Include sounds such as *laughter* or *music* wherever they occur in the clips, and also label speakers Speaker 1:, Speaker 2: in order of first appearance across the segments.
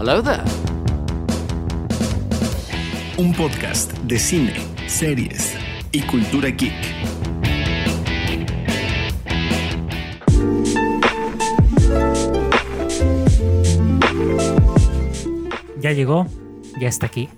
Speaker 1: Hello there.
Speaker 2: Un podcast de cine, series y cultura geek.
Speaker 3: Ya llegó, ya está aquí.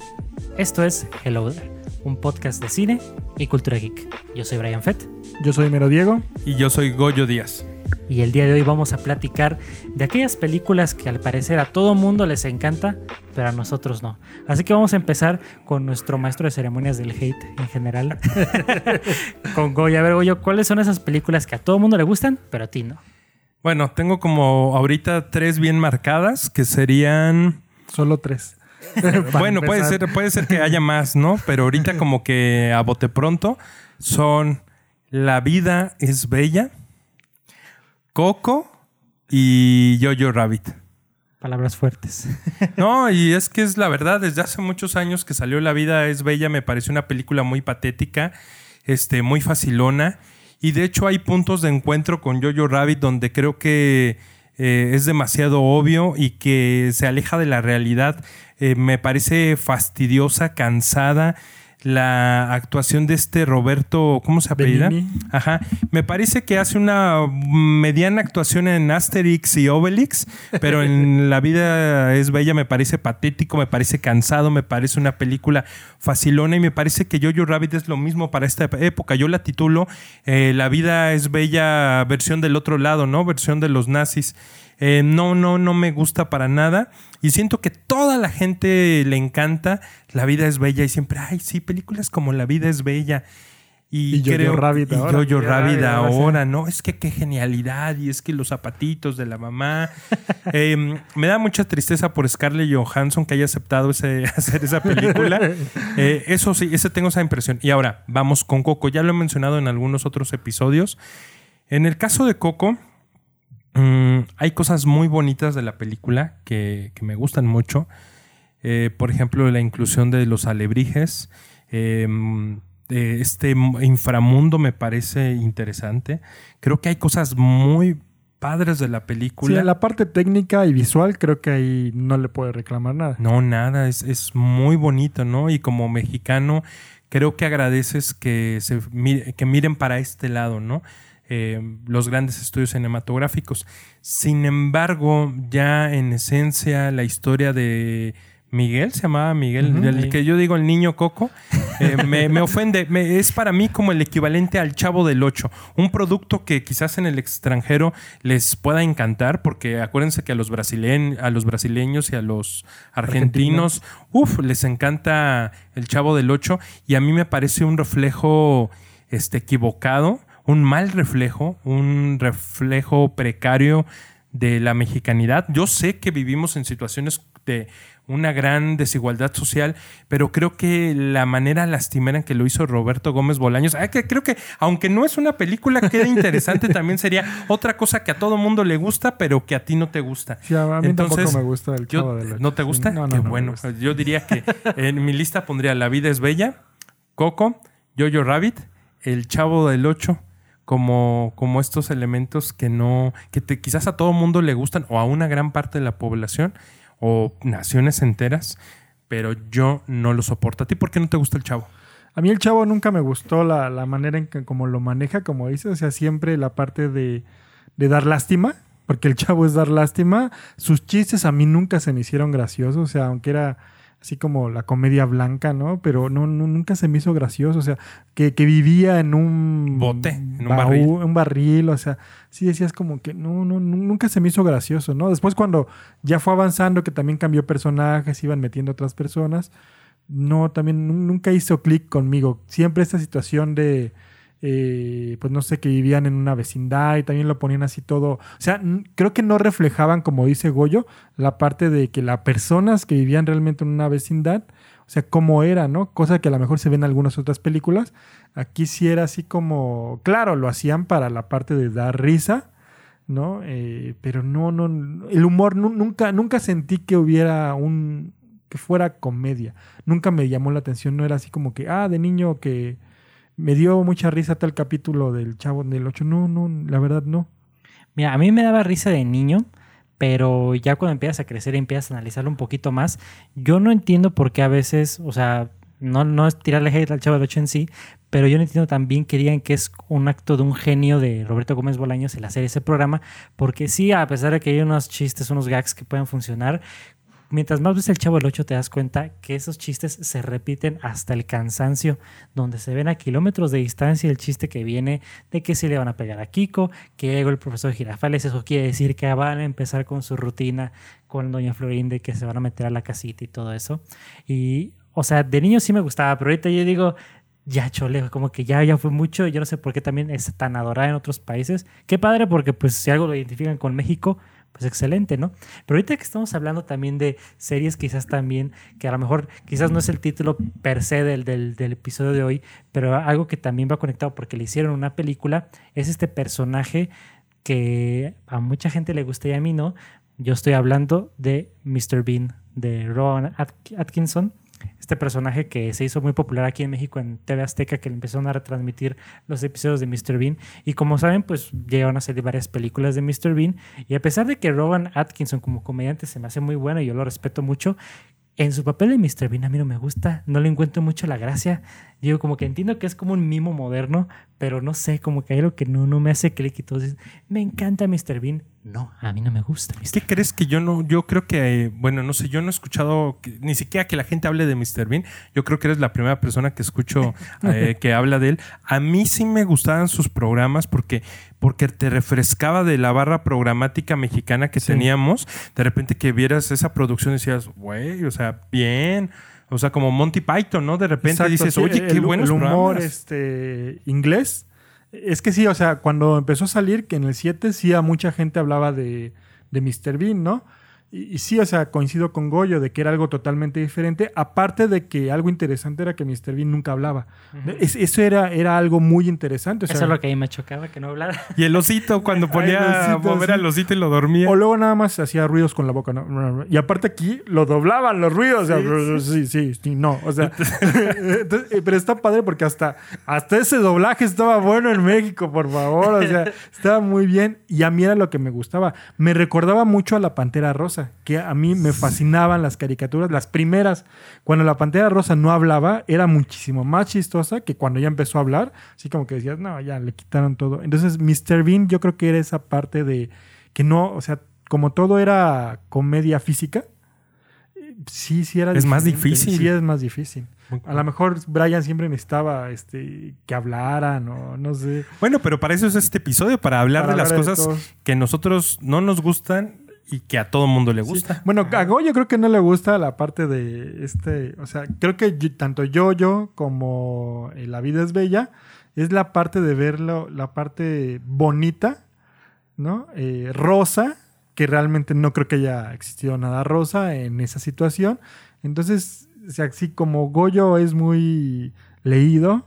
Speaker 3: Esto es Hello There, un podcast de cine y cultura geek. Yo soy Brian Fett
Speaker 4: Yo soy Mero Diego.
Speaker 5: Y yo soy Goyo Díaz.
Speaker 3: Y el día de hoy vamos a platicar de aquellas películas que al parecer a todo mundo les encanta, pero a nosotros no. Así que vamos a empezar con nuestro maestro de ceremonias del hate en general. *laughs* con Goyo. A ver, Goyo, ¿cuáles son esas películas que a todo mundo le gustan, pero a ti no?
Speaker 5: Bueno, tengo como ahorita tres bien marcadas que serían.
Speaker 4: Solo tres. *laughs*
Speaker 5: bueno, puede ser, puede ser que haya más, ¿no? Pero ahorita como que a bote pronto son La vida es bella, Coco y Jojo Rabbit.
Speaker 3: Palabras fuertes. *laughs*
Speaker 5: No, y es que es la verdad, desde hace muchos años que salió La vida es bella, me pareció una película muy patética, este, muy facilona. Y de hecho hay puntos de encuentro con Jojo Rabbit donde creo que eh, es demasiado obvio y que se aleja de la realidad. Eh, me parece fastidiosa, cansada. La actuación de este Roberto, ¿cómo se apellida?
Speaker 4: Benigni.
Speaker 5: Ajá. Me parece que hace una mediana actuación en Asterix y Obelix, pero en *laughs* La vida es bella me parece patético, me parece cansado, me parece una película facilona y me parece que Jojo Rabbit es lo mismo para esta época. Yo la titulo eh, La vida es bella versión del otro lado, ¿no? Versión de los nazis. Eh, no, no, no me gusta para nada. Y siento que toda la gente le encanta La vida es bella y siempre, ay, sí, películas como La vida es bella. Y,
Speaker 4: Y Jojo
Speaker 5: creo,
Speaker 4: Rabbit
Speaker 5: y
Speaker 4: ahora.
Speaker 5: Rabbit
Speaker 4: Rabbit ahora, sí.
Speaker 5: ¿no? Es que qué genialidad y es que los zapatitos de la mamá. *laughs* Eh, me da mucha tristeza por Scarlett Johansson que haya aceptado ese- *laughs* hacer esa película. *laughs* Eh, eso sí, ese tengo esa impresión. Y ahora, vamos con Coco. Ya lo he mencionado en algunos otros episodios. En el caso de Coco, mm, hay cosas muy bonitas de la película que, que me gustan mucho. Eh, por ejemplo, la inclusión de los alebrijes. Eh, de este inframundo me parece interesante. Creo que hay cosas muy padres de la
Speaker 4: Sí,
Speaker 5: película.
Speaker 4: en la parte técnica y visual creo que ahí no le puede reclamar nada.
Speaker 5: No, nada, es, es muy bonito, ¿no? Y como mexicano, creo que agradeces que, se, que miren para este lado, ¿no? Eh, los grandes estudios cinematográficos. Sin embargo, ya en esencia, la historia de Miguel, se llamaba Miguel, el
Speaker 3: Sí.
Speaker 5: que yo digo el niño Coco, eh, *laughs* me, me ofende. Me- es para mí como el equivalente al Chavo del Ocho. Un producto que quizás en el extranjero les pueda encantar, porque acuérdense que a los, brasileñ- a los brasileños y a los argentinos, uff, les encanta el Chavo del Ocho. Y a mí me parece un reflejo este, equivocado, un mal reflejo, un reflejo precario de la mexicanidad. Yo sé que vivimos en situaciones de una gran desigualdad social, pero creo que la manera lastimera en que lo hizo Roberto Gómez Bolaños, ah, que creo que aunque no es una película que quede interesante, *laughs* también sería otra cosa que a todo mundo le gusta, pero que a ti no te gusta.
Speaker 4: Sí, a mí
Speaker 5: Entonces,
Speaker 4: tampoco me gusta el
Speaker 5: Yo-
Speaker 4: Chavo del Ocho.
Speaker 5: ¿No te gusta?
Speaker 4: No, no,
Speaker 5: Qué
Speaker 4: no
Speaker 5: bueno. Yo diría que en mi lista pondría La vida es bella, Coco, Jojo Rabbit, El Chavo del Ocho, como, como estos elementos que no, que te- quizás a todo mundo le gustan, o a una gran parte de la población, o naciones enteras, pero yo no lo soporto. ¿A ti por qué no te gusta el Chavo?
Speaker 4: A mí el chavo nunca me gustó la, la manera en que como lo maneja, como dices, o sea, siempre la parte de, de dar lástima, porque el chavo es dar lástima. Sus chistes a mí nunca se me hicieron graciosos, o sea, aunque era así como la comedia blanca, ¿no? Pero no, no- nunca se me hizo gracioso, o sea, que, que vivía en un
Speaker 5: Bote, en un
Speaker 4: baú,
Speaker 5: barril.
Speaker 4: un barril, o sea, sí decías como que no, no, nu- nunca se me hizo gracioso, ¿no? Después cuando ya fue avanzando, que también cambió personajes, iban metiendo otras personas, no, también nu- nunca hizo clic conmigo. Siempre esta situación de, eh, pues no sé, que vivían en una vecindad y también lo ponían así todo. O sea, creo que no reflejaban, como dice Goyo, la parte de que las personas que vivían realmente en una vecindad, o sea, cómo era, ¿no? Cosa que a lo mejor se ve en algunas otras películas. Aquí sí era así como, claro, lo hacían para la parte de dar risa, ¿no? Eh, pero no, no, el humor nu- nunca, nunca sentí que hubiera un, que fuera comedia. Nunca me llamó la atención, no era así como que, ah, de niño que me dio mucha risa tal capítulo del Chavo del 8. No, no, la verdad no.
Speaker 3: Mira, a mí me daba risa de niño, pero ya cuando empiezas a crecer y empiezas a analizarlo un poquito más, yo no entiendo por qué a veces, o sea, no, no es tirarle hate al Chavo del 8 en sí, pero yo no entiendo también que digan que es un acto de un genio de Roberto Gómez Bolaños el hacer ese programa, porque sí, a pesar de que hay unos chistes, unos gags que pueden funcionar, mientras más ves el Chavo del 8 te das cuenta que esos chistes se repiten hasta el cansancio, donde se ven a kilómetros de distancia el chiste que viene de que se le van a pegar a Kiko, que llegó el profesor Girafales, eso quiere decir que van a empezar con su rutina con Doña Florinda y que se van a meter a la casita y todo eso. Y, o sea, de niño sí me gustaba, pero ahorita yo digo, ya chole, como que ya, ya fue mucho, yo no sé por qué también es tan adorada en otros países. Qué padre, porque pues si algo lo identifican con México, pues excelente, ¿no? Pero ahorita que estamos hablando también de series, quizás también, que a lo mejor quizás no es el título per se del, del, episodio de hoy, pero algo que también va conectado porque le hicieron una película, es este personaje que a mucha gente le gusta y a mí no. Yo estoy hablando de Mr. Bean, de Rowan Atkinson este personaje que se hizo muy popular aquí en México en TV Azteca, que le empezaron a retransmitir los episodios de Mr. Bean. Y como saben, pues llegaron a salir varias películas de Mr. Bean. Y a pesar de que Rowan Atkinson como comediante se me hace muy bueno y yo lo respeto mucho, en su papel de Mr. Bean a mí no me gusta, no le encuentro mucho la gracia. Digo, como que entiendo que es como un mimo moderno, pero no sé, como que hay algo que no, no me hace clic y todo. Me encanta Mr. Bean, no, a mí no me gusta.
Speaker 5: ¿Qué crees que yo no? Yo creo que, eh, bueno, no sé, yo no he escuchado ni siquiera que la gente hable de Mr. Bean. Yo creo que eres la primera persona que escucho *laughs* eh, que habla de él. A mí sí me gustaban sus programas porque, porque te refrescaba de la barra programática mexicana que teníamos. De repente que vieras esa producción y decías, güey, o sea, bien. O sea, como Monty Python, ¿no? De repente dices, oye, qué bueno
Speaker 4: El humor este, inglés es que sí, o sea, cuando empezó a salir, que en el 7 sí a mucha gente hablaba de, de Mr. Bean, ¿no? Y, sí, o sea, coincido con Goyo de que era algo totalmente diferente. Aparte de que algo interesante era que Mr. Bean nunca hablaba. eso era, era algo muy interesante.
Speaker 3: eso es lo que a mí me chocaba, que no hablara. *laughs*
Speaker 5: Y el osito, cuando *laughs* ponía a mover al osito y lo dormía.
Speaker 4: O luego nada más hacía ruidos con la boca. ¿no? Y aparte aquí lo doblaban los ruidos. Sí, sí, sí, no. O sea, *laughs* eh, pero está padre porque hasta, hasta ese doblaje estaba bueno en México, por favor. O sea, estaba muy bien. Y a mí era lo que me gustaba. Me recordaba mucho a la Pantera Rosa que a mí me fascinaban las caricaturas. Las primeras, cuando la Pantera Rosa no hablaba, era muchísimo más chistosa que cuando ya empezó a hablar. Así como que decías, no, ya le quitaron todo. Entonces, Mr. Bean, yo creo que era esa parte de que no, o sea, como todo era comedia física, sí, sí era
Speaker 5: Es más difícil.
Speaker 4: Sí, es más difícil. A lo mejor Brian siempre necesitaba este, que hablaran o no sé.
Speaker 5: Bueno, pero para eso es este episodio, para hablar de las cosas que nosotros no nos gustan y que a todo mundo le gusta.
Speaker 4: Bueno, a Goyo creo que no le gusta la parte de este, o sea, creo que tanto yo, yo como La vida es bella, es la parte de verlo, la parte bonita, ¿no? Eh, rosa, que realmente no creo que haya existido nada rosa en esa situación. Entonces, o sea, así como Goyo es muy leído,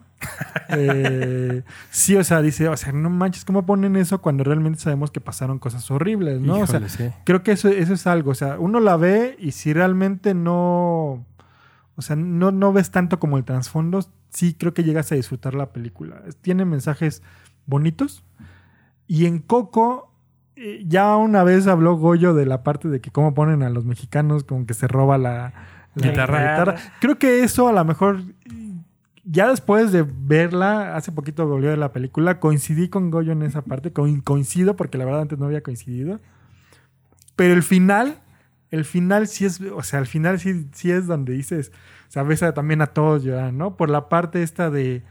Speaker 4: eh, sí, o sea, dice, o sea, no manches, ¿cómo ponen eso cuando realmente sabemos que pasaron cosas horribles, ¿no? o sea, creo que eso, eso es algo, o sea, uno la ve y si realmente no, o sea, no, no ves tanto como el trasfondo, sí creo que llegas a disfrutar la película. Tiene mensajes bonitos. Y en Coco, eh, ya una vez habló Goyo de la parte de que cómo ponen a los mexicanos como que se roba la, guitarra. Creo que eso a lo mejor ya después de verla, hace poquito volvió de la película, coincidí con Goyo en esa parte, coincido porque la verdad antes no había coincidido. Pero el final, el final sí es, o sea, el final sí, sí es donde dices, o sea, ves también a todos llorar, ¿no? Por la parte esta de,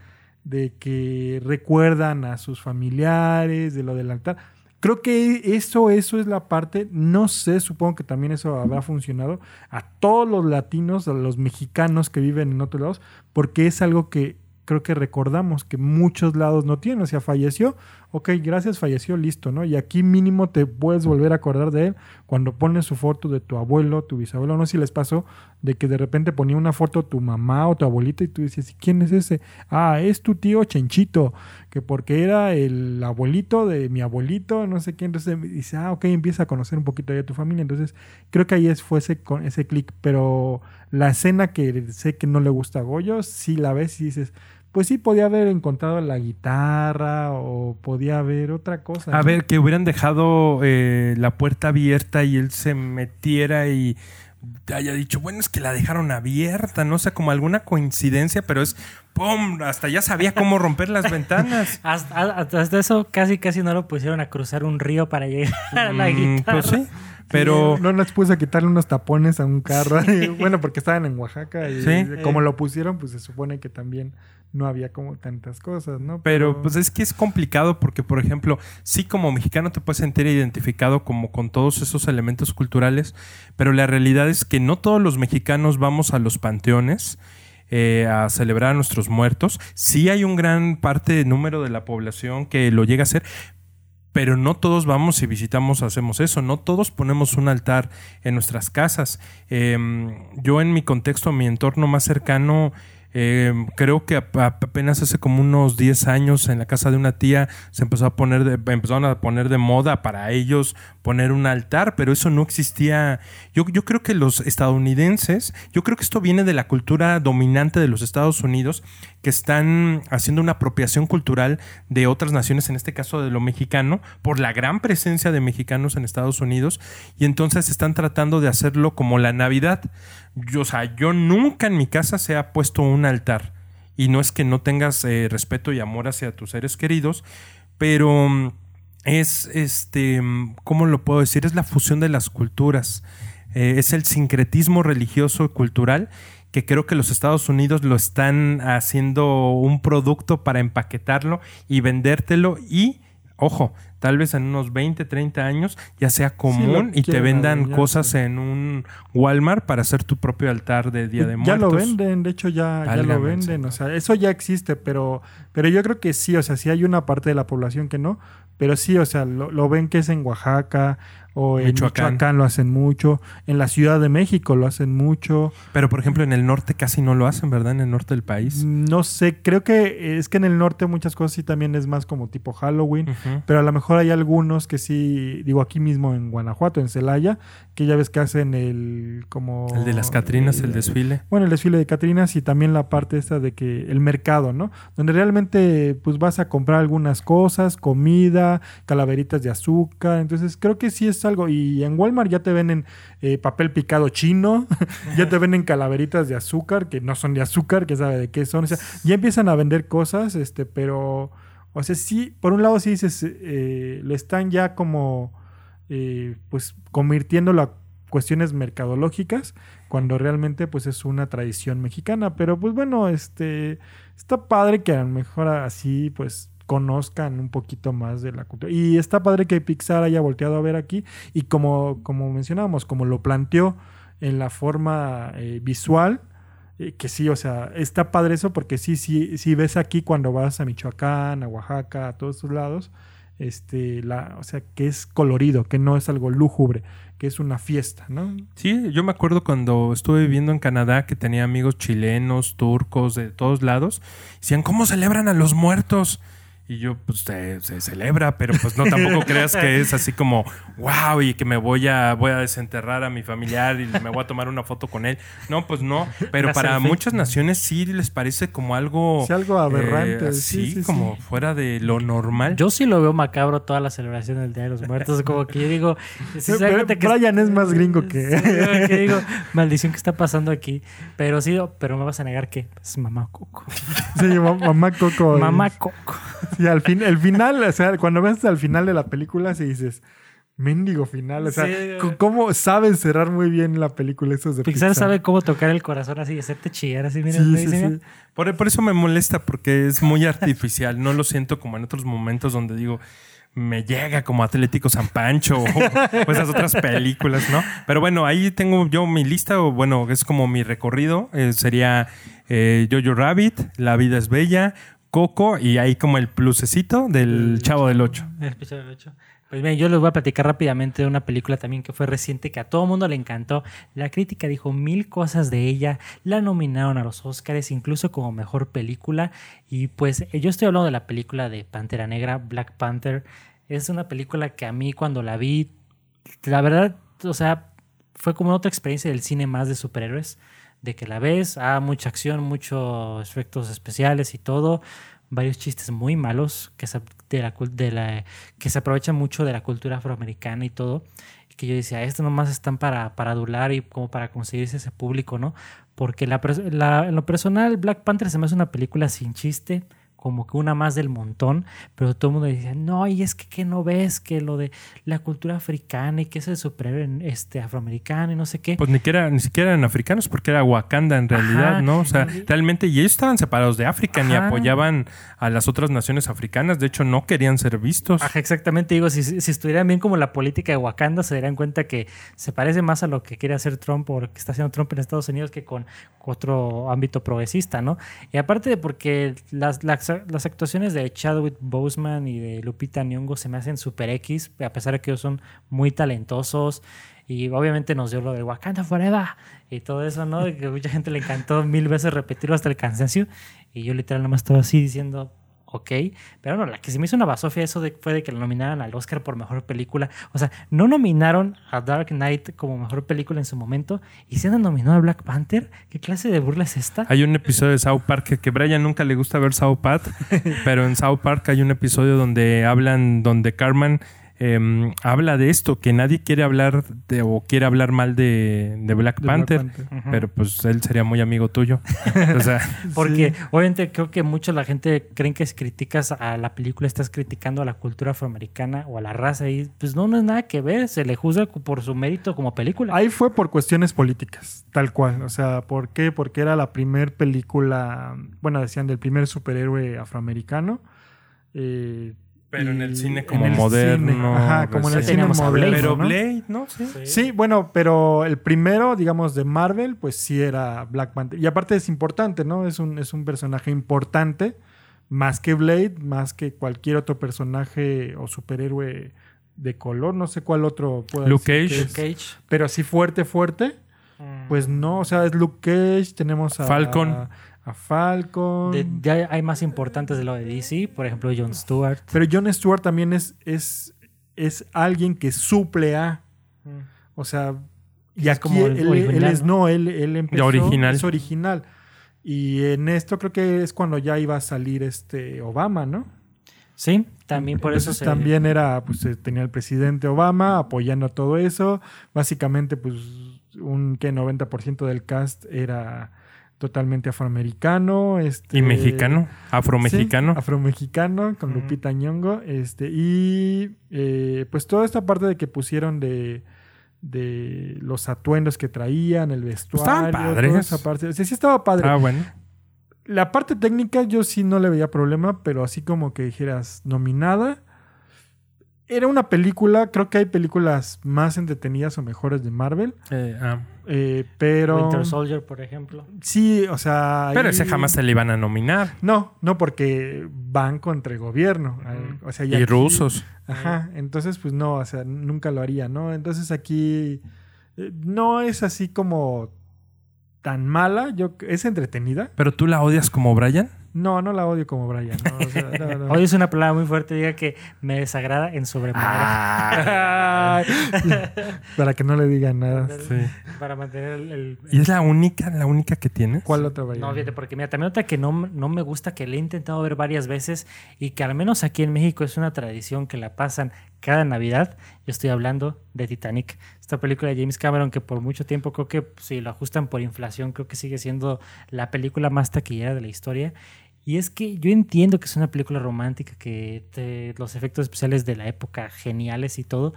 Speaker 4: de que recuerdan a sus familiares, de lo del altar. Creo que eso, eso es la parte, no sé, supongo que también eso habrá funcionado a todos los latinos, a los mexicanos que viven en otros lados, porque es algo que creo que recordamos que muchos lados no tienen. O sea, falleció, ok, gracias, falleció, listo, ¿no? Y aquí mínimo te puedes volver a acordar de él cuando pones su foto de tu abuelo, tu bisabuelo. No sé si les pasó de que de repente ponía una foto tu mamá o tu abuelita y tú decías, ¿quién es ese? Ah, es tu tío Chenchito, que porque era el abuelito de mi abuelito, no sé quién. Entonces dice, ah, ok, empieza a conocer un poquito de tu familia. Entonces creo que ahí es, fue ese, ese clic, pero la escena que sé que no le gusta a Goyo, si la ves y dices, pues sí podía haber encontrado la guitarra o podía haber otra cosa.
Speaker 5: A
Speaker 4: ¿no?
Speaker 5: ver, que hubieran dejado eh, la puerta abierta y él se metiera y haya dicho, bueno, es que la dejaron abierta, no sé, como alguna coincidencia, pero es, ¡pum! Hasta ya sabía cómo romper las ventanas. *laughs*
Speaker 3: Hasta, hasta eso casi casi no lo pusieron a cruzar un río para llegar a la
Speaker 5: Mm,
Speaker 3: guitarra.
Speaker 5: Pues sí, pero...
Speaker 4: No les puse a quitarle unos tapones a un carro. y, *laughs* bueno, porque estaban en Oaxaca y
Speaker 5: Sí.
Speaker 4: como lo pusieron, pues se supone que también no había como tantas cosas, ¿no?
Speaker 5: Pero pues es que es complicado porque, por ejemplo, sí como mexicano te puedes sentir identificado como con todos esos elementos culturales, pero la realidad es que no todos los mexicanos vamos a los panteones eh, a celebrar a nuestros muertos. Sí hay un gran parte de número de la población que lo llega a hacer, pero no todos vamos y visitamos, hacemos eso, no todos ponemos un altar en nuestras casas. Eh, yo en mi contexto, mi entorno más cercano, eh, creo que ap- ap- apenas hace como unos 10 años en la casa de una tía se empezó a poner de, empezaron a poner de moda para ellos poner un altar, pero eso no existía. Yo, yo creo que los estadounidenses, yo creo que esto viene de la cultura dominante de los Estados Unidos, que están haciendo una apropiación cultural de otras naciones, en este caso de lo mexicano, por la gran presencia de mexicanos en Estados Unidos, y entonces están tratando de hacerlo como la Navidad. Yo, o sea, yo nunca en mi casa se ha puesto un altar. Y no es que no tengas eh, respeto y amor hacia tus seres queridos, pero mm, es este, mm, ¿cómo lo puedo decir? Es la fusión de las culturas. Eh, es el sincretismo religioso y cultural que creo que los Estados Unidos lo están haciendo un producto para empaquetarlo y vendértelo y, ojo, tal vez en unos 20, 30 años ya sea común y te vendan cosas
Speaker 4: sí.
Speaker 5: en un Walmart para hacer tu propio altar de Día de
Speaker 4: ya
Speaker 5: Muertos.
Speaker 4: lo venden, de hecho ya, ya lo venden, o sea, eso ya existe, pero, pero yo creo que sí, o sea, sí hay una parte de la población que no, pero sí, o sea, lo, lo ven que es en Oaxaca o en
Speaker 5: Michoacán.
Speaker 4: Michoacán. lo hacen mucho, en la Ciudad de México lo hacen mucho,
Speaker 5: Pero por ejemplo en el norte casi no lo hacen, ¿verdad? En el norte del país.
Speaker 4: no sé, creo que es que en el norte muchas cosas sí también es más como tipo Halloween, pero a lo mejor hay algunos que sí, digo aquí mismo en Guanajuato, en Celaya, que ya ves que hacen el como...
Speaker 5: El de las Catrinas, el
Speaker 4: el-
Speaker 5: desfile.
Speaker 4: Bueno, el desfile de Catrinas y también la parte esta de que el mercado, ¿no? Donde realmente pues vas a comprar algunas cosas, comida, calaveritas de azúcar. Entonces creo que sí es algo. Y en Walmart ya te venden eh, papel picado chino, *laughs* ya te venden calaveritas de azúcar, que no son de azúcar, que sabe de qué son. O sea, ya empiezan a vender cosas, este, pero... O sea, sí, por un lado sí dices, eh, lo están ya como, eh, pues, convirtiéndolo a cuestiones mercadológicas, cuando realmente, pues, es una tradición mexicana. Pero, pues, bueno, este, está padre que a lo mejor así, pues, conozcan un poquito más de la cultura. Y está padre que Pixar haya volteado a ver aquí y como, como mencionábamos, como lo planteó en la forma eh, visual, eh, que sí, o sea, está padre eso porque sí, sí, sí ves aquí cuando vas a Michoacán, a Oaxaca, a todos esos lados, este, la, o sea, que es colorido, que no es algo lúgubre, que es una fiesta, ¿no?
Speaker 5: Sí, yo me acuerdo cuando estuve viviendo en Canadá que tenía amigos chilenos, turcos, de todos lados. Decían, ¿cómo celebran a los muertos? Y yo, pues se, se celebra, pero pues no tampoco *laughs* creas que es así como, wow, y que me voy a, voy a desenterrar a mi familiar y me voy a tomar una foto con él. No, pues no. Pero
Speaker 3: La
Speaker 5: para
Speaker 3: selfie.
Speaker 5: muchas naciones sí les parece como algo.
Speaker 4: Sí, algo aberrante,
Speaker 5: eh,
Speaker 4: sí,
Speaker 5: sí,
Speaker 4: sí,
Speaker 5: como
Speaker 4: sí.
Speaker 5: fuera de lo normal.
Speaker 3: Yo sí lo veo macabro toda la celebración del Día de los Muertos. Como que yo digo. *laughs*
Speaker 4: Pero
Speaker 3: cuenta que-
Speaker 4: Brian es más gringo que-
Speaker 3: Sí, que digo, *laughs* maldición que está pasando aquí. Pero sí, pero me vas a negar que es mamá Coco.
Speaker 4: Sí, ma- mamá Coco.
Speaker 3: Mamá Coco. *laughs*
Speaker 4: Sí, al fin, el final, o sea, cuando ves al final de la película, sí dices, mendigo final. O sea,
Speaker 3: Sí.
Speaker 4: ¿cómo saben cerrar muy bien la película esos de
Speaker 3: Pixar
Speaker 4: Pixar?
Speaker 3: sabe cómo tocar el corazón así y hacerte chillar así. Mira,
Speaker 4: Sí, sí.
Speaker 5: Por, por eso me molesta, porque es muy artificial. No lo siento como en otros momentos donde digo, me llega como Atlético San Pancho o, o esas otras películas, ¿no? Pero bueno, ahí tengo yo mi lista, o bueno, es como mi recorrido. eh, sería eh, Jojo Rabbit, La vida es bella, Coco y ahí como el plusecito del Chavo del Ocho. *laughs*
Speaker 3: El episodio del ocho. Pues bien, yo les voy a platicar rápidamente de una película también que fue reciente, que a todo mundo le encantó. La crítica dijo mil cosas de ella, la nominaron a los Oscars, incluso como mejor película. Y pues eh, yo estoy hablando de la película de Pantera Negra, Black Panther. Es una película que a mí cuando la vi, la verdad, o sea, fue como otra experiencia del cine más de superhéroes, de que la ves, ah, mucha acción, muchos efectos especiales y todo, varios chistes muy malos que se, de la, que se aprovechan mucho de la cultura afroamericana y todo. Y que yo decía, estos nomás están para, para adular y como para conseguirse ese público, ¿no? Porque en lo personal, Black Panther se me hace una película sin chiste, como que una más del montón, pero todo el mundo decía, no, y es que, ¿qué no ves? Que lo de la cultura africana y que es el superhéroe este, afroamericano y no sé qué.
Speaker 5: Pues ni, que era- ni siquiera eran africanos, porque era Wakanda en realidad,
Speaker 3: Ajá.
Speaker 5: ¿no? O sea, realmente, y ellos estaban separados de África, ni apoyaban a las otras naciones africanas, de hecho no querían ser vistos.
Speaker 3: Ajá, exactamente, digo, si, si estuvieran bien como la política de Wakanda, se darían cuenta que se parece más a lo que quiere hacer Trump o lo que está haciendo Trump en Estados Unidos que con otro ámbito progresista, ¿no? Y aparte de porque las, las, las actuaciones de Chadwick Boseman y de Lupita Nyong'o se me hacen super X, a pesar de que ellos son muy talentosos. Y obviamente nos dio lo de Wakanda Forever y todo eso, ¿no? Que mucha gente le encantó mil veces repetirlo hasta el cansancio. Y yo literal nomás estaba así diciendo, ok. Pero no, la que se me hizo una basofia eso de, fue de que lo nominaran al Oscar por mejor película. O sea, no nominaron a Dark Knight como mejor película en su momento y se han nominado a Black Panther. ¿Qué clase de burla es esta?
Speaker 5: Hay un episodio de South Park que, que Brian nunca le gusta ver South Park, *laughs* pero en South Park hay un episodio donde hablan, donde Carmen em, habla de esto, que nadie quiere hablar de, o quiere hablar mal de, de Black
Speaker 4: De Black
Speaker 5: Panther, pero pues él sería muy amigo tuyo. o sea, *laughs*
Speaker 3: Porque obviamente creo que mucho la gente creen que si criticas a la película estás criticando a la cultura afroamericana o a la raza y pues no, no es nada que ver, se le juzga por su mérito como película.
Speaker 4: Ahí fue por cuestiones políticas, tal cual. O sea, ¿por qué? Porque era la primer película, bueno, decían del primer superhéroe afroamericano. eh,
Speaker 5: Pero en el cine
Speaker 4: en
Speaker 5: como
Speaker 4: el
Speaker 5: moderno,
Speaker 4: cine, Ajá, como en el cine
Speaker 3: Teníamos a Blade,
Speaker 4: moderno.
Speaker 5: pero
Speaker 4: ¿no?
Speaker 5: Blade, ¿no? Sí.
Speaker 4: Sí, bueno, pero el primero, digamos, de Marvel, pues sí era Black Panther. Y aparte es importante, ¿no? Es un, es un personaje importante, más que Blade, más que cualquier otro personaje o superhéroe de color, no sé cuál otro pueda
Speaker 5: Luke Cage.
Speaker 4: es.
Speaker 3: Cage.
Speaker 4: Pero así fuerte, fuerte,
Speaker 3: mm,
Speaker 4: pues no, o sea, es Luke Cage, tenemos a
Speaker 5: Falcon.
Speaker 4: A, a Falcon.
Speaker 3: De- ya hay más importantes de lo de DC, por ejemplo, Jon Stewart.
Speaker 4: Pero Jon Stewart también es, es, es alguien que suple a. O sea, y
Speaker 3: Es
Speaker 4: aquí
Speaker 3: como el
Speaker 4: él,
Speaker 3: original,
Speaker 4: él es
Speaker 3: ¿no?
Speaker 4: no, él, él empezó.
Speaker 5: original.
Speaker 4: Es original. Y en esto creo que es cuando ya iba a salir este Obama, ¿no?
Speaker 3: Sí, también por eso
Speaker 4: Entonces
Speaker 3: se...
Speaker 4: también era, pues eh, tenía el presidente Obama apoyando todo eso. Básicamente, pues un que 90% del cast era totalmente afroamericano. Este,
Speaker 5: Y mexicano, afromexicano.
Speaker 4: Sí, afromexicano con. Lupita Nyong'o. Este, y eh, pues toda esta parte de que pusieron de, de los atuendos que traían, el vestuario.
Speaker 5: Estaban padres.
Speaker 4: toda esa parte. O sea, sí estaba padre.
Speaker 5: Ah, bueno.
Speaker 4: La parte técnica yo sí no le veía problema, pero así como que dijeras nominada. Era una película, creo que hay películas más entretenidas o mejores de Marvel,
Speaker 5: Eh, ah.
Speaker 4: eh, pero...
Speaker 3: Winter Soldier, por ejemplo.
Speaker 4: Sí, o sea...
Speaker 5: Pero
Speaker 4: ahí-
Speaker 5: ese jamás se le iban a nominar.
Speaker 4: No, no, porque van contra el gobierno. eh, O sea,
Speaker 5: Y
Speaker 4: aquí-
Speaker 5: rusos.
Speaker 4: Ajá, entonces pues no, o sea, nunca lo haría, ¿no? Entonces aquí eh, no es así como tan mala, yo es entretenida.
Speaker 5: Pero tú la odias como Brian.
Speaker 4: No, no la odio como Brian, ¿no? O sea, no, no.
Speaker 3: Hoy es una palabra muy fuerte, diga que me desagrada en sobremanera. *laughs*
Speaker 4: Para que no le digan nada.
Speaker 5: Sí.
Speaker 3: Para mantener el... el-
Speaker 5: ¿Y es la única, la única que tienes?
Speaker 4: ¿Cuál otra Brian?
Speaker 3: No, fíjate, porque mira, también otra que no, no me gusta, que le he intentado ver varias veces y que al menos aquí en México es una tradición que la pasan cada Navidad. Yo estoy hablando de Titanic, esta película de James Cameron que por mucho tiempo creo que si lo ajustan por inflación, creo que sigue siendo la película más taquillera de la historia. Y es que yo entiendo que es una película romántica, que te- los efectos especiales de la época geniales y todo,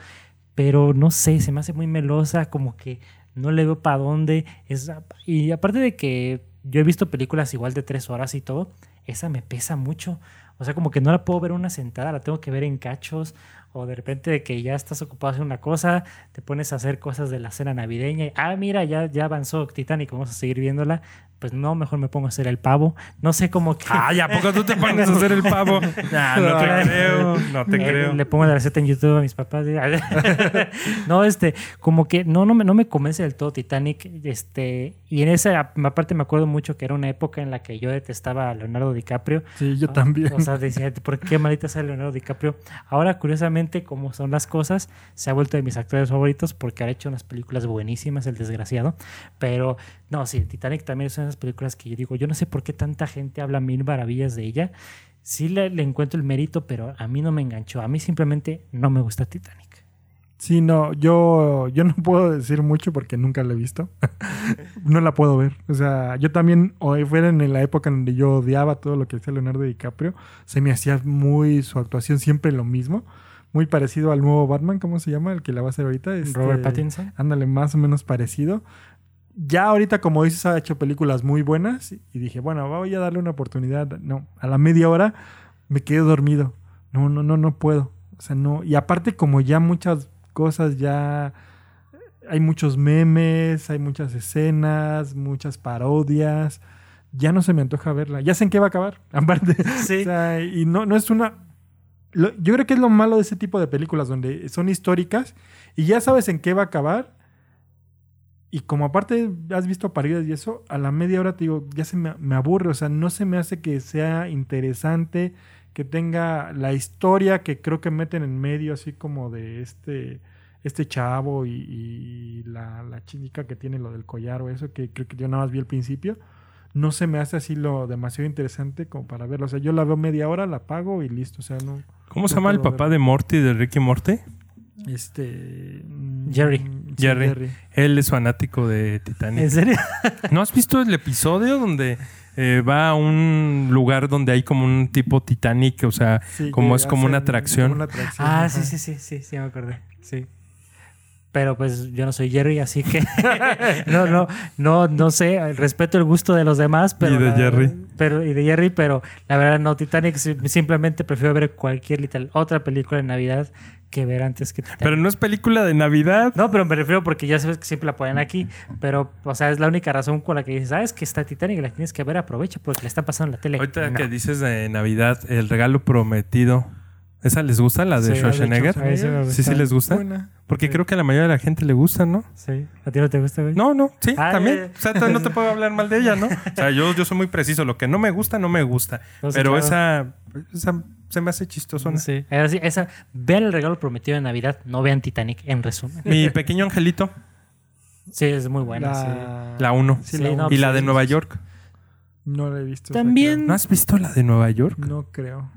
Speaker 3: pero no sé, se me hace muy melosa, como que no le veo para dónde. Es, y aparte de que yo he visto películas igual de tres horas y todo, esa me pesa mucho. O sea, como que no la puedo ver una sentada, la tengo que ver en cachos. O de repente de que ya estás ocupado haciendo una cosa, te pones a hacer cosas de la cena navideña. Y, ah, mira, ya, ya avanzó Titanic, vamos a seguir viéndola. Pues no, mejor me pongo a hacer el pavo. No sé cómo que...
Speaker 5: Ay, ¿a poco tú te *laughs* pones a hacer el pavo? *laughs* Nah, no te creo, no te
Speaker 3: Eh,
Speaker 5: creo.
Speaker 3: Le pongo la receta en YouTube a mis papás. *laughs* no, este, como que no, no me, no me convence del todo Titanic. Este, y en esa aparte me acuerdo mucho que era una época en la que yo detestaba a Leonardo DiCaprio.
Speaker 4: Sí, yo
Speaker 3: Ah,
Speaker 4: también.
Speaker 3: O sea, decía, ¿por qué maldita sea Leonardo DiCaprio? Ahora, curiosamente, tristemente, como son las cosas, se ha vuelto de mis actores favoritos porque ha hecho unas películas buenísimas, el desgraciado. Pero no, sí, Titanic también es una de esas películas que yo digo, yo no sé por qué tanta gente habla mil maravillas de ella. Sí le, le encuentro el mérito, pero a mí no me enganchó. A mí simplemente no me gusta Titanic.
Speaker 4: Sí, no, yo, yo no puedo decir mucho porque nunca la he visto. *laughs* no la puedo ver. O sea, yo también, o fuera en la época en donde yo odiaba todo lo que hacía Leonardo DiCaprio, se me hacía muy su actuación siempre lo mismo. Muy parecido al nuevo Batman, ¿cómo se llama? El que la va a hacer ahorita. Este,
Speaker 3: Robert Pattinson.
Speaker 4: Ándale, más o menos parecido. Ya ahorita, como dices, ha hecho películas muy buenas y dije, bueno, voy a darle una oportunidad. No, a la media hora me quedé dormido. No, no, no, no puedo. O sea, no. Y aparte, como ya muchas cosas ya hay muchos memes, hay muchas escenas, muchas parodias. Ya no se me antoja verla. Ya sé en qué va a acabar. *laughs* Aparte.
Speaker 3: Sí.
Speaker 4: O sea, y no, no es una. Lo- yo creo que es lo malo de ese tipo de películas donde son históricas y ya sabes en qué va a acabar. Y como aparte has visto parodias y eso, a la media hora te digo, ya se me, me aburre. O sea, no se me hace que sea interesante, que tenga la historia que creo que meten en medio, así como de este, este chavo y, y la, la chica que tiene lo del collar o eso, que creo que yo nada más vi al principio. No se me hace así lo demasiado interesante como para verlo. O sea, yo la veo media hora, la pago y listo. O sea, no.
Speaker 5: ¿Cómo se
Speaker 4: No
Speaker 5: llama el papá
Speaker 4: ver.
Speaker 5: de Morty, de Ricky Morty?
Speaker 4: Este. mm,
Speaker 3: Jerry.
Speaker 4: sí,
Speaker 5: Jerry. Él es fanático de Titanic.
Speaker 3: ¿En serio? *laughs*
Speaker 5: ¿No has visto el episodio donde eh, va a un lugar donde hay como un tipo Titanic? O sea,
Speaker 4: Sí,
Speaker 5: como
Speaker 4: que
Speaker 5: es como una atracción.
Speaker 4: como una atracción,
Speaker 3: Ah,
Speaker 4: ajá.
Speaker 3: sí, sí, sí, sí, sí, me acordé. Sí. Pero pues yo no soy Jerry, así que *laughs* no, no, no, no sé, respeto el gusto de los demás, pero
Speaker 5: Y de
Speaker 3: la-
Speaker 5: Jerry.
Speaker 3: pero y de Jerry, pero la verdad no Titanic si- simplemente prefiero ver cualquier literal- otra película de Navidad que ver antes que Titanic.
Speaker 5: Pero no es película de Navidad.
Speaker 3: No, pero me refiero porque ya sabes que siempre la ponen aquí. Pero, o sea, es la única razón con la que dices, sabes que está Titanic la tienes que ver, aprovecha porque la están pasando en la tele.
Speaker 5: Ahorita
Speaker 3: No.
Speaker 5: que dices de Navidad, el regalo prometido. ¿Esa les gusta? ¿La de
Speaker 3: Sí, la de
Speaker 5: Schwarzenegger? Sí, sí les gusta.
Speaker 4: Buena.
Speaker 5: Porque creo que a la mayoría de la gente le gusta, ¿no?
Speaker 3: Sí. ¿A ti no te gusta, güey?
Speaker 5: No, no, sí,
Speaker 3: Ah,
Speaker 5: también.
Speaker 3: eh.
Speaker 5: O sea, no te puedo hablar mal de ella, ¿no? O sea, yo, yo soy muy preciso. Lo que no me gusta, no me gusta.
Speaker 3: No, sí,
Speaker 5: Pero
Speaker 3: claro.
Speaker 5: esa, esa se me hace chistosona.
Speaker 3: Sí. Ahora sí, esa, vean el regalo prometido de Navidad, no vean Titanic, en resumen.
Speaker 5: Mi pequeño angelito,
Speaker 3: Sí, es muy buena. sí.
Speaker 4: La...
Speaker 5: la 1.
Speaker 4: Sí,
Speaker 3: Sí,
Speaker 4: la
Speaker 3: no,
Speaker 4: uno.
Speaker 5: y la de
Speaker 3: sí,
Speaker 5: Nueva
Speaker 3: sí.
Speaker 5: York.
Speaker 4: No la he visto.
Speaker 3: También-
Speaker 5: ¿No has visto la de Nueva York?
Speaker 4: No creo.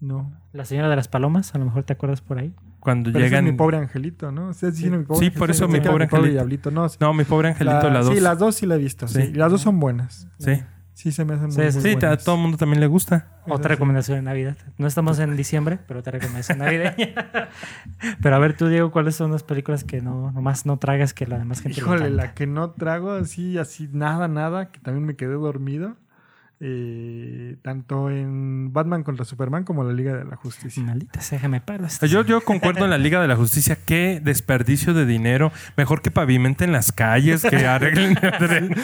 Speaker 4: No.
Speaker 3: La señora de las palomas, a lo mejor te acuerdas por ahí.
Speaker 5: Cuando
Speaker 4: Pero ese
Speaker 5: llegan.
Speaker 4: es mi pobre angelito, ¿no? Estás diciendo mi pobre
Speaker 5: Sí, por eso mi pobre angelito.
Speaker 4: diablito. No, sí.
Speaker 5: No, mi pobre angelito, la 2.
Speaker 4: Sí, las dos sí la he visto. Sí.
Speaker 5: Sí.
Speaker 4: Las dos son buenas.
Speaker 5: Sí,
Speaker 4: Sí, se me hacen
Speaker 3: Sí,
Speaker 4: muy,
Speaker 3: sí,
Speaker 4: muy
Speaker 5: sí, a todo el mundo también le gusta.
Speaker 3: Otra
Speaker 4: sí.
Speaker 3: recomendación de Navidad. No estamos en diciembre, pero otra recomendación navideña. *laughs* pero a ver, tú, Diego, ¿cuáles son las películas que no nomás no tragas que la demás gente le
Speaker 4: Híjole, la que no trago así, así, nada, nada, que también me quedé dormido. Eh, tanto en Batman contra Superman como la Liga de la Justicia.
Speaker 3: Maldita sea, me paro.
Speaker 5: Yo, yo concuerdo en la Liga de la Justicia. Qué desperdicio de dinero. Mejor que pavimenten las calles, que *laughs* arreglen el, dren-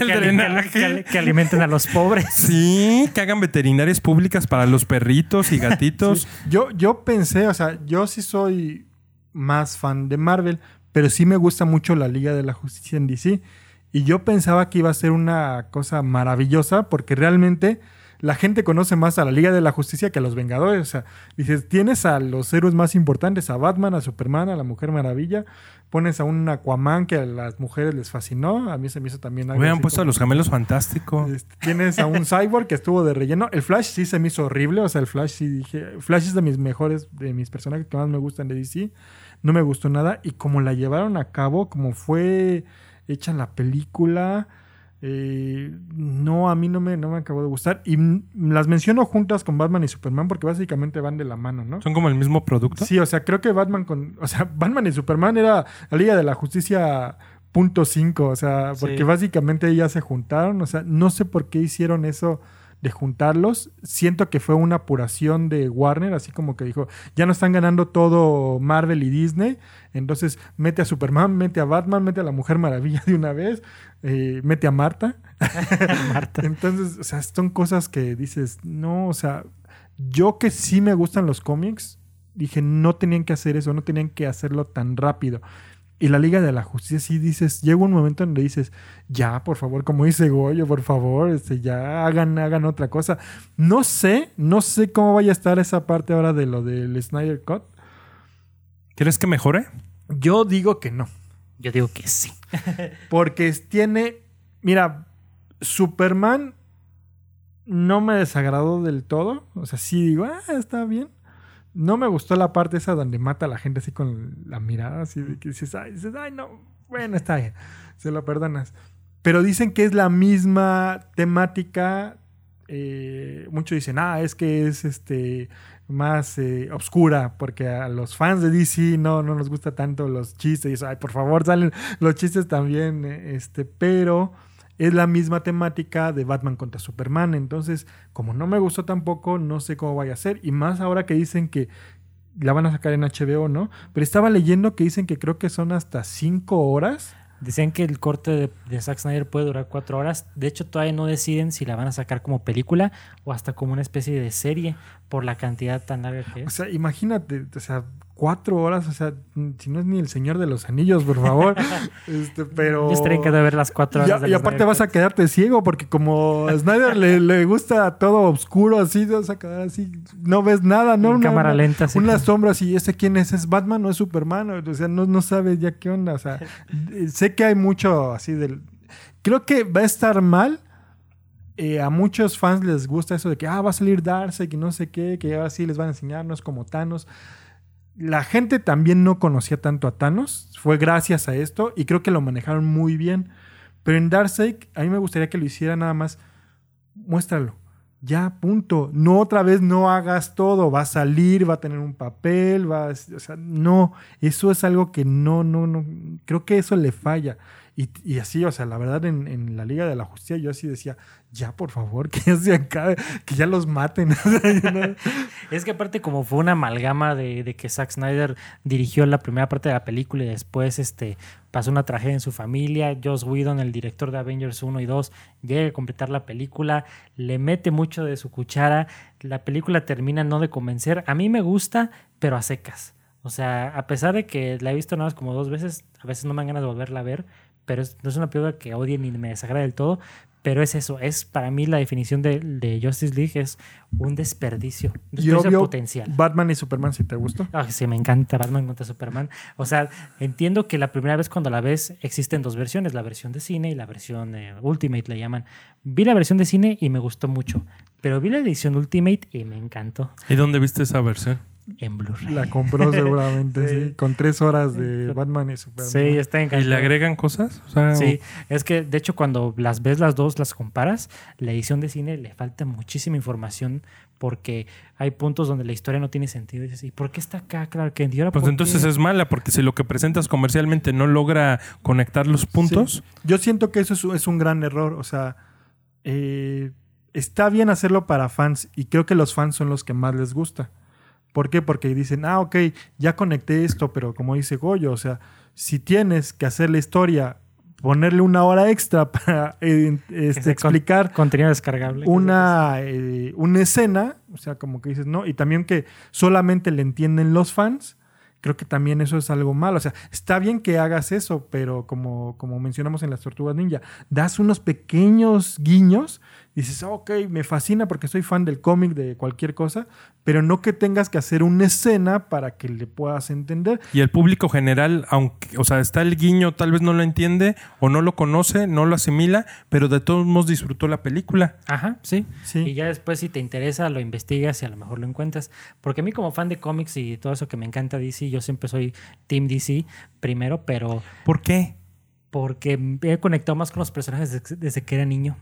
Speaker 5: el
Speaker 3: que, ali-
Speaker 5: drenaje.
Speaker 3: que- que alimenten a los pobres.
Speaker 5: Sí, que hagan veterinarias públicas para los perritos y gatitos.
Speaker 4: Sí. Yo, yo pensé, o sea, yo sí soy más fan de Marvel, pero sí me gusta mucho la Liga de la Justicia en DC. Y yo pensaba que iba a ser una cosa maravillosa porque realmente la gente conoce más a la Liga de la Justicia que a los Vengadores. O sea, dices, tienes a los héroes más importantes, a Batman, a Superman, a la Mujer Maravilla. Pones a un Aquaman que a las mujeres les fascinó. A mí se me hizo también algo
Speaker 5: Hubieran puesto a los gemelos fantásticos.
Speaker 4: este, Tienes a un cyborg que estuvo de relleno. El Flash sí se me hizo horrible. O sea, el Flash sí dije. Flash es de mis mejores, de mis personajes que más me gustan de DC. No me gustó nada. Y como la llevaron a cabo, como fue hecha la película. eh, no, a mí no me, no me acabó de gustar. Y las menciono juntas con Batman y Superman porque básicamente van de la mano, ¿no?
Speaker 5: Son como el mismo producto.
Speaker 4: Sí, o sea, creo que Batman con. O sea, *laughs* Batman y Superman era la Liga de la Justicia punto cinco. O sea, porque
Speaker 3: Sí.
Speaker 4: básicamente ya se juntaron. O sea, no sé por qué hicieron eso de juntarlos. Siento que fue una apuración de Warner, así como que dijo, ya no están ganando todo Marvel y Disney. Entonces, mete a Superman, mete a Batman, mete a la Mujer Maravilla de una vez, eh, mete a Marta. *laughs*
Speaker 3: Marta.
Speaker 4: Entonces, o sea, son cosas que dices, no, o sea, yo que sí me gustan los cómics, dije, no tenían que hacer eso, no tenían que hacerlo tan rápido. Y la Liga de la Justicia sí dices, llega un momento donde dices, ya, por favor, como dice Goyo, por favor, este, ya hagan, hagan otra cosa. No sé, no sé cómo vaya a estar esa parte ahora de lo del Snyder Cut.
Speaker 5: ¿Quieres que mejore?
Speaker 4: Yo digo que no.
Speaker 3: Yo digo que sí. *laughs*
Speaker 4: Porque es- tiene. Mira, Superman no me desagradó del todo. O sea, sí digo, ah, está bien. No me gustó la parte esa donde mata a la gente así con la mirada, así de que dices, ay, dices, ay, no, bueno, está bien, se lo perdonas. Pero dicen que es la misma temática. eh, muchos dicen, ah, es que es este más eh, obscura, porque a los fans de DC no, no nos gusta tanto los chistes. Y eso, ay, por favor, salen los chistes también, eh, este, pero es la misma temática de Batman contra Superman. Entonces, como no me gustó tampoco, no sé cómo vaya a ser. Y más ahora que dicen que la van a sacar en HBO, ¿no? Pero estaba leyendo que dicen que creo que son hasta cinco horas.
Speaker 3: Decían que el corte de, de Zack Snyder puede durar cuatro horas. De hecho, todavía no deciden si la van a sacar como película o hasta como una especie de serie por la cantidad tan larga que
Speaker 4: O
Speaker 3: es.
Speaker 4: sea, imagínate, o sea, cuatro horas, o sea, si no es ni el Señor de los Anillos, por favor. *laughs* este, pero...
Speaker 3: Yo estaría encantado de ver las cuatro horas. de
Speaker 4: y aparte
Speaker 3: Snyder
Speaker 4: vas a quedarte ciego porque como a Snyder le, le gusta todo oscuro así, vas a quedar así, no ves nada, ¿no?
Speaker 3: En
Speaker 4: Una-
Speaker 3: cámara
Speaker 4: una-
Speaker 3: lenta. así
Speaker 4: Unas
Speaker 3: que-
Speaker 4: sombras y ese quién es, es Batman o es Superman, o sea, no, no sabes ya qué onda, o sea, *laughs* sé que hay mucho así del... Creo que va a estar mal. Eh, a muchos fans les gusta eso de que, ah, va a salir Darkseid y no sé qué, que ahora sí les van a enseñarnos como Thanos. La gente también no conocía tanto a Thanos, fue gracias a esto y creo que lo manejaron muy bien. Pero en Darkseid a mí me gustaría que lo hiciera nada más, muéstralo. Ya, punto. No otra vez no hagas todo. Va a salir, va a tener un papel, va a- o sea, no. Eso es algo que no, no, no. Creo que eso le falla. Y, y así, o sea, la verdad, en, en la Liga de la Justicia yo así decía, ya, por favor, *laughs* que ya se que ya los maten. *laughs* *laughs*
Speaker 3: Es que aparte como fue una amalgama de, de que Zack Snyder dirigió la primera parte de la película y después este, pasó una tragedia en su familia, Joss Whedon, el director de Avengers 1 y 2, llega a completar la película, le mete mucho de su cuchara, la película termina no de convencer, a mí me gusta, pero a secas. O sea, a pesar de que la he visto nada más como dos veces, a veces no me dan ganas de volverla a ver, pero es- no es una película que odie ni me desagrada del todo, pero es eso, es para mí la definición de, de Justice League es un desperdicio, un
Speaker 4: y
Speaker 3: desperdicio
Speaker 4: obvio,
Speaker 3: potencial.
Speaker 4: Batman y Superman, si te gustó.
Speaker 3: Ah, sí, me encanta Batman contra Superman. O sea, entiendo que la primera vez cuando la ves existen dos versiones, la versión de cine y la versión eh, Ultimate le llaman. Vi la versión de cine y me gustó mucho, pero vi la edición Ultimate y me encantó
Speaker 5: ¿Y dónde viste esa versión?
Speaker 3: En Blu-ray.
Speaker 4: La compró *laughs* seguramente,
Speaker 3: Sí.
Speaker 4: sí. Con tres horas de Batman y Superman.
Speaker 3: Sí, está
Speaker 5: ¿Y
Speaker 3: encantado.
Speaker 5: le agregan cosas? O sea,
Speaker 3: Sí, es que de hecho cuando las ves las dos, las comparas, la edición de cine le falta muchísima información porque hay puntos donde la historia no tiene sentido. Y dices, ¿y por qué está acá Clark Kent? ¿Y ahora
Speaker 5: Pues entonces
Speaker 3: qué?
Speaker 5: es mala, porque si lo que presentas comercialmente no logra conectar los puntos,
Speaker 4: Sí. Yo siento que eso es, un- es un gran error. O sea, eh, está bien hacerlo para fans y creo que los fans son los que más les gusta. ¿Por qué? Porque dicen, ah, ok, ya conecté esto, pero como dice Goyo, o sea, si tienes que hacer la historia, ponerle una hora extra *laughs* para eh, este, explicar
Speaker 3: Contenido descargable.
Speaker 4: una, eh, una escena, o sea, como que dices, no, y también que solamente le entienden los fans, creo que también eso es algo malo. O sea, está bien que hagas eso, pero como, como mencionamos en las Tortugas Ninja, das unos pequeños guiños, dices, "Ah, ok, me fascina porque soy fan del cómic, de cualquier cosa, pero no que tengas que hacer una escena para que le puedas entender.
Speaker 5: y el público general, aunque, o sea, está el guiño, tal vez no lo entiende o no lo conoce, no lo asimila, pero de todos modos disfrutó la película.
Speaker 3: Ajá, sí.
Speaker 4: Sí.
Speaker 3: Y ya después si te interesa lo investigas y a lo mejor lo encuentras. Porque a mí como fan de cómics y todo eso que me encanta DC, yo siempre soy Team DC primero, pero
Speaker 5: ¿Por qué?
Speaker 3: porque he conectado más con los personajes desde, desde que era niño.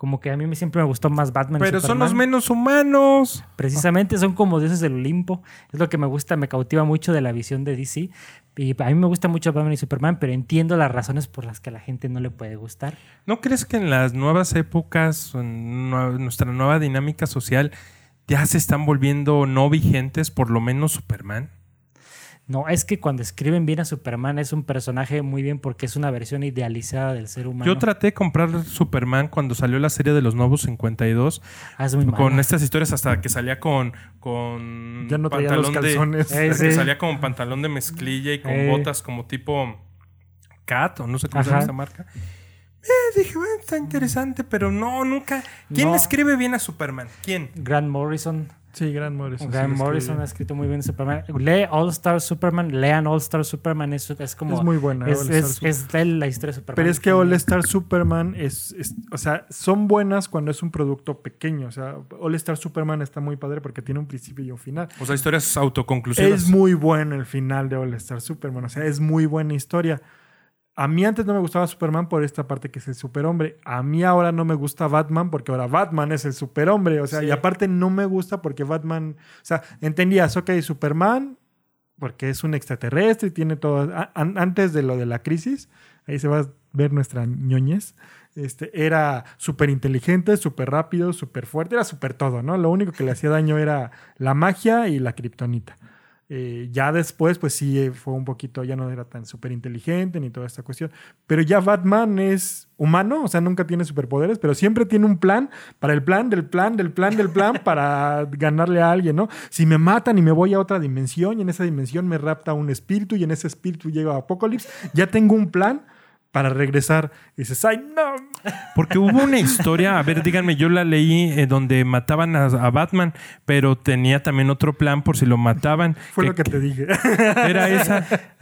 Speaker 3: Como que a mí me- siempre me gustó más Batman. y
Speaker 5: Pero son los menos humanos.
Speaker 3: Precisamente son como dioses del Olimpo. Es lo que me gusta, me cautiva mucho de la visión de DC. Y a mí me gusta mucho Batman y Superman, pero entiendo las razones por las que a la gente no le puede gustar.
Speaker 5: ¿No crees que en las nuevas épocas, en nue- nuestra nueva dinámica social, ya se están volviendo no vigentes, por lo menos Superman?
Speaker 3: No, es que cuando escriben bien a Superman es un personaje muy bien porque es una versión idealizada del ser humano.
Speaker 5: Yo traté de comprar Superman cuando salió la serie de los nuevos 52,
Speaker 3: Ah, es muy
Speaker 5: con estas historias hasta que salía con, con
Speaker 4: Ya no traía los
Speaker 5: de-. *laughs*
Speaker 3: Eh, sí.
Speaker 5: salía con pantalón de mezclilla y con
Speaker 3: Eh.
Speaker 5: botas como tipo Cat o no sé cómo se llama esa marca. Eh, dije, bueno, está interesante, pero no, nunca. ¿Quién
Speaker 3: No.
Speaker 5: escribe bien a Superman? ¿Quién?
Speaker 3: Grant Morrison.
Speaker 4: Sí, Grant Morrison.
Speaker 3: Grant Morrison ha escrito muy bien Superman. Lee All Star Superman, lean All Star Superman, es, es como...
Speaker 4: Es muy buena.
Speaker 3: Es,
Speaker 4: All Star
Speaker 3: es,
Speaker 4: Superman.
Speaker 3: es de la historia de Superman.
Speaker 4: Pero es que All Star Superman es, es- O sea, son buenas cuando es un producto pequeño. O sea, All Star Superman está muy padre porque tiene un principio y un final.
Speaker 5: O sea, historias autoconclusivas.
Speaker 4: Es muy bueno el final de All Star Superman. O sea, es muy buena historia. A mí antes no me gustaba Superman por esta parte que es el superhombre. A mí ahora no me gusta Batman porque ahora Batman es el superhombre. O sea,
Speaker 3: Sí.
Speaker 4: y aparte no me gusta porque Batman. O sea, entendías, ok, Superman, porque es un extraterrestre y tiene todo. a- an- antes de lo de la crisis, ahí se va a ver nuestra ñoñez. Este, era súper inteligente, súper rápido, súper fuerte, era súper todo, ¿no? Lo único que le hacía daño era la magia y la kriptonita. Eh, ya después, pues sí, eh, fue un poquito, ya no era tan súper inteligente ni toda esta cuestión. Pero ya Batman es humano, o sea, nunca tiene superpoderes, pero siempre tiene un plan para el plan del plan del plan del plan *laughs* para ganarle a alguien, ¿no? Si me matan y me voy a otra dimensión y en esa dimensión me rapta un espíritu y en ese espíritu llega Apocalipsis, ya tengo un plan para regresar. Y dices, ¡ay, no!
Speaker 5: Porque hubo una historia, a ver, díganme, yo la leí eh, donde mataban a, a Batman, pero tenía también otro plan por si lo mataban.
Speaker 4: Fue lo que te dije.
Speaker 5: Era esa. *laughs*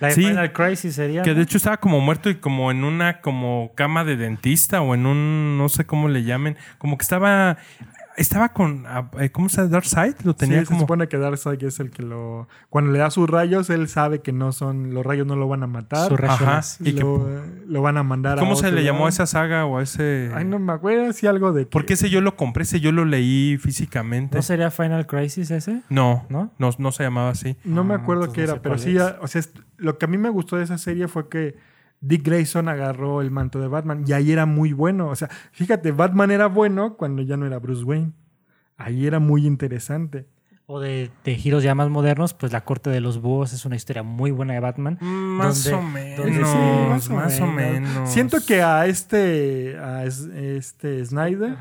Speaker 3: La de
Speaker 5: Sí.
Speaker 3: Final Crisis sería.
Speaker 5: Que de hecho estaba como muerto y como en una como cama de dentista o en un no sé cómo le llamen, como que estaba estaba con ah, eh, ¿cómo se llama? Darkseid lo tenía
Speaker 4: Sí, se
Speaker 5: como
Speaker 4: supone que Darkseid es el que lo... Cuando le da sus rayos, él sabe que no son... Los rayos no lo van a matar.
Speaker 3: Sus rayos.
Speaker 5: Ajá, y que-
Speaker 4: lo, lo van a mandar a
Speaker 5: ¿Cómo se
Speaker 4: otro
Speaker 5: le llamó
Speaker 4: lado.
Speaker 5: a esa saga o a ese
Speaker 4: Ay, no me acuerdo si algo de... que-
Speaker 5: Porque ese yo lo compré, ese yo lo leí físicamente.
Speaker 3: ¿No sería Final Crisis ese?
Speaker 5: No,
Speaker 3: ¿No?
Speaker 5: no, no se llamaba así.
Speaker 4: No me
Speaker 3: Ah,
Speaker 4: acuerdo qué
Speaker 3: no
Speaker 4: era,
Speaker 3: sé
Speaker 4: pero sí, o sea, lo que a mí me gustó de esa serie fue que Dick Grayson agarró el manto de Batman y ahí era muy bueno. O sea, fíjate, Batman era bueno cuando ya no era Bruce Wayne. Ahí era muy interesante.
Speaker 3: O de, de giros ya más modernos, pues La Corte de los Búhos es una historia muy buena de Batman.
Speaker 5: Más
Speaker 3: Donde-
Speaker 5: o menos,
Speaker 3: donde
Speaker 4: sí,
Speaker 5: más,
Speaker 4: más o
Speaker 5: o menos.
Speaker 4: Siento que a este, a es- este Snyder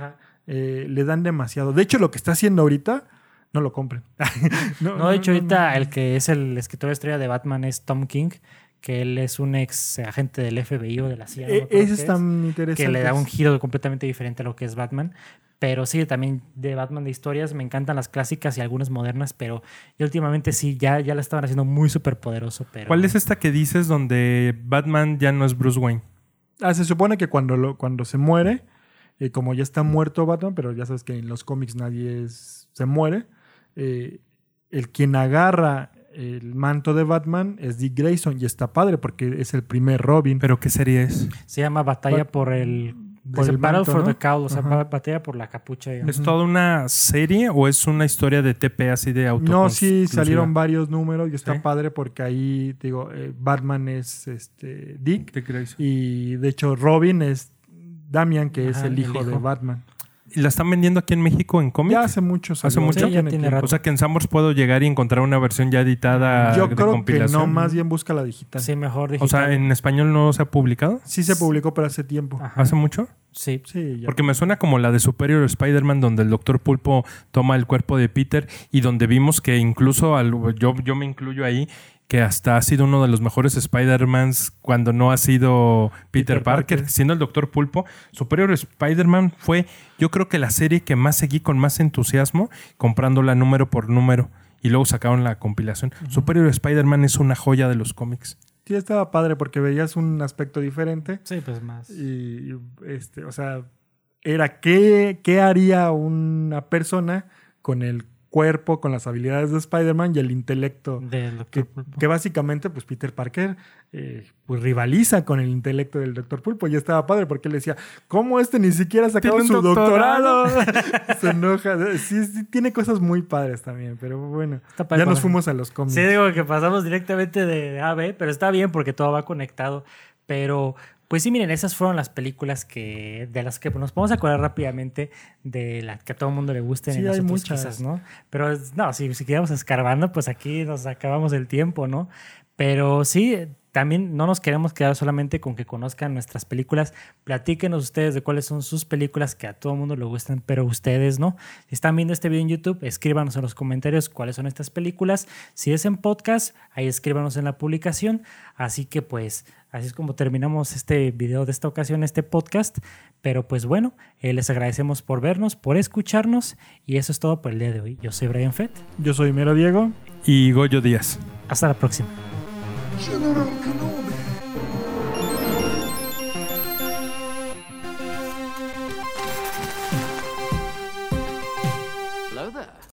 Speaker 4: eh, le dan demasiado. De hecho, lo que está haciendo ahorita, no lo compren. *laughs*
Speaker 3: No, de hecho,
Speaker 4: no,
Speaker 3: ahorita
Speaker 4: no.
Speaker 3: el que es el escritor estrella de Batman es Tom King, que él es un ex agente del FBI o de la CIA. no
Speaker 4: Eh, ese
Speaker 3: qué
Speaker 4: es tan
Speaker 3: es,
Speaker 4: interesante.
Speaker 3: que le da un giro completamente diferente a lo que es Batman. Pero sí, también de Batman de historias me encantan las clásicas y algunas modernas, pero yo últimamente sí, ya, ya la estaban haciendo muy súper poderoso. Pero...
Speaker 5: ¿Cuál es esta que dices donde Batman ya no es Bruce Wayne?
Speaker 4: Ah, se supone que cuando, lo, cuando se muere, eh, como ya está muerto Batman, pero ya sabes que en los cómics nadie es- se muere, eh, el quien agarra el manto de Batman es Dick Grayson y está padre porque es el primer Robin.
Speaker 5: ¿Pero qué serie es?
Speaker 3: Se llama Batalla
Speaker 4: Bat-
Speaker 3: por el...
Speaker 4: por
Speaker 3: es
Speaker 4: el
Speaker 3: Battle
Speaker 4: manto,
Speaker 3: for
Speaker 4: ¿no?
Speaker 3: the Cowl, o sea,
Speaker 4: Ajá.
Speaker 3: batalla por la capucha. digamos.
Speaker 5: ¿Es toda una serie o es una historia de TP así de auto?
Speaker 4: No, sí, salieron varios números y está
Speaker 5: Sí.
Speaker 4: padre porque ahí, digo, eh, Batman es este, Dick
Speaker 5: Dick Grayson.
Speaker 4: y de hecho Robin es Damian, que es el
Speaker 3: el
Speaker 4: hijo, de. Batman.
Speaker 5: ¿Y la están vendiendo aquí en México en cómic?
Speaker 4: Ya hace mucho.
Speaker 5: ¿Hace
Speaker 4: salió,
Speaker 5: mucho?
Speaker 3: Sí, ya
Speaker 4: tiene
Speaker 3: rato.
Speaker 5: O sea que en Sambors puedo llegar y encontrar una versión ya editada
Speaker 4: Yo
Speaker 5: de
Speaker 4: creo que no, más bien busca la digital. Sí,
Speaker 3: Sí, mejor
Speaker 5: O sea,
Speaker 3: digital.
Speaker 5: ¿en español no se ha publicado?
Speaker 4: se publicó, pero hace tiempo.
Speaker 3: Ajá.
Speaker 5: ¿Hace mucho?
Speaker 3: Sí.
Speaker 4: Sí, ya.
Speaker 5: Porque me suena como la de Superior Spider-Man, donde el Doctor Pulpo toma el cuerpo de Peter y donde vimos que incluso, al- yo, yo me incluyo ahí, que hasta ha sido uno de los mejores Spider-Mans cuando no ha sido Peter,
Speaker 4: Peter
Speaker 5: Parker,
Speaker 4: Parker.
Speaker 5: siendo el Doctor Pulpo. Superior Spider-Man fue, yo creo que la serie que más seguí con más entusiasmo, comprándola número por número. Y luego sacaron la compilación. Superior Spider-Man es una joya de los cómics.
Speaker 4: Sí, estaba padre porque veías un aspecto diferente.
Speaker 3: Sí, pues más.
Speaker 4: Y, este, o sea, era qué, qué haría una persona con el cuerpo, con las habilidades de Spider-Man y el intelecto.
Speaker 3: Del.
Speaker 4: Que, que básicamente, pues Peter Parker eh, pues rivaliza con el intelecto del Doctor Pulpo. Y estaba padre porque él decía, ¿cómo este ni siquiera
Speaker 5: Tiene
Speaker 4: su
Speaker 5: doctorado?"
Speaker 4: doctorado? *laughs* *laughs* Se enoja. Sí, sí, tiene cosas muy padres también, pero bueno.
Speaker 3: Está padre
Speaker 4: Ya nos fuimos a los cómics.
Speaker 3: Sí, digo que pasamos directamente de A a B, pero está bien porque todo va conectado. Pero, pues sí, miren, esas fueron las películas que de las que nos podemos acordar rápidamente de las que a todo el mundo le gusten
Speaker 4: Sí,
Speaker 3: y
Speaker 4: hay muchas.
Speaker 3: quizás, ¿no? Pero no, si, si quedamos escarbando, pues aquí nos acabamos el tiempo, ¿no? Pero sí, también no nos queremos quedar solamente con que conozcan nuestras películas. Platíquenos ustedes de cuáles son sus películas que a todo el mundo le gustan, pero ustedes no. Si están viendo este video en YouTube, escríbanos en los comentarios cuáles son estas películas. Si es en podcast, ahí escríbanos en la publicación. Así que pues así es como terminamos este video de esta ocasión, este podcast. Pero pues bueno, eh, les agradecemos por vernos, por escucharnos y eso es todo por el día de hoy. Yo soy Brian Fett.
Speaker 4: Yo soy Mero Diego.
Speaker 5: Y Goyo Díaz.
Speaker 3: Hasta la próxima.
Speaker 1: General Kenobi.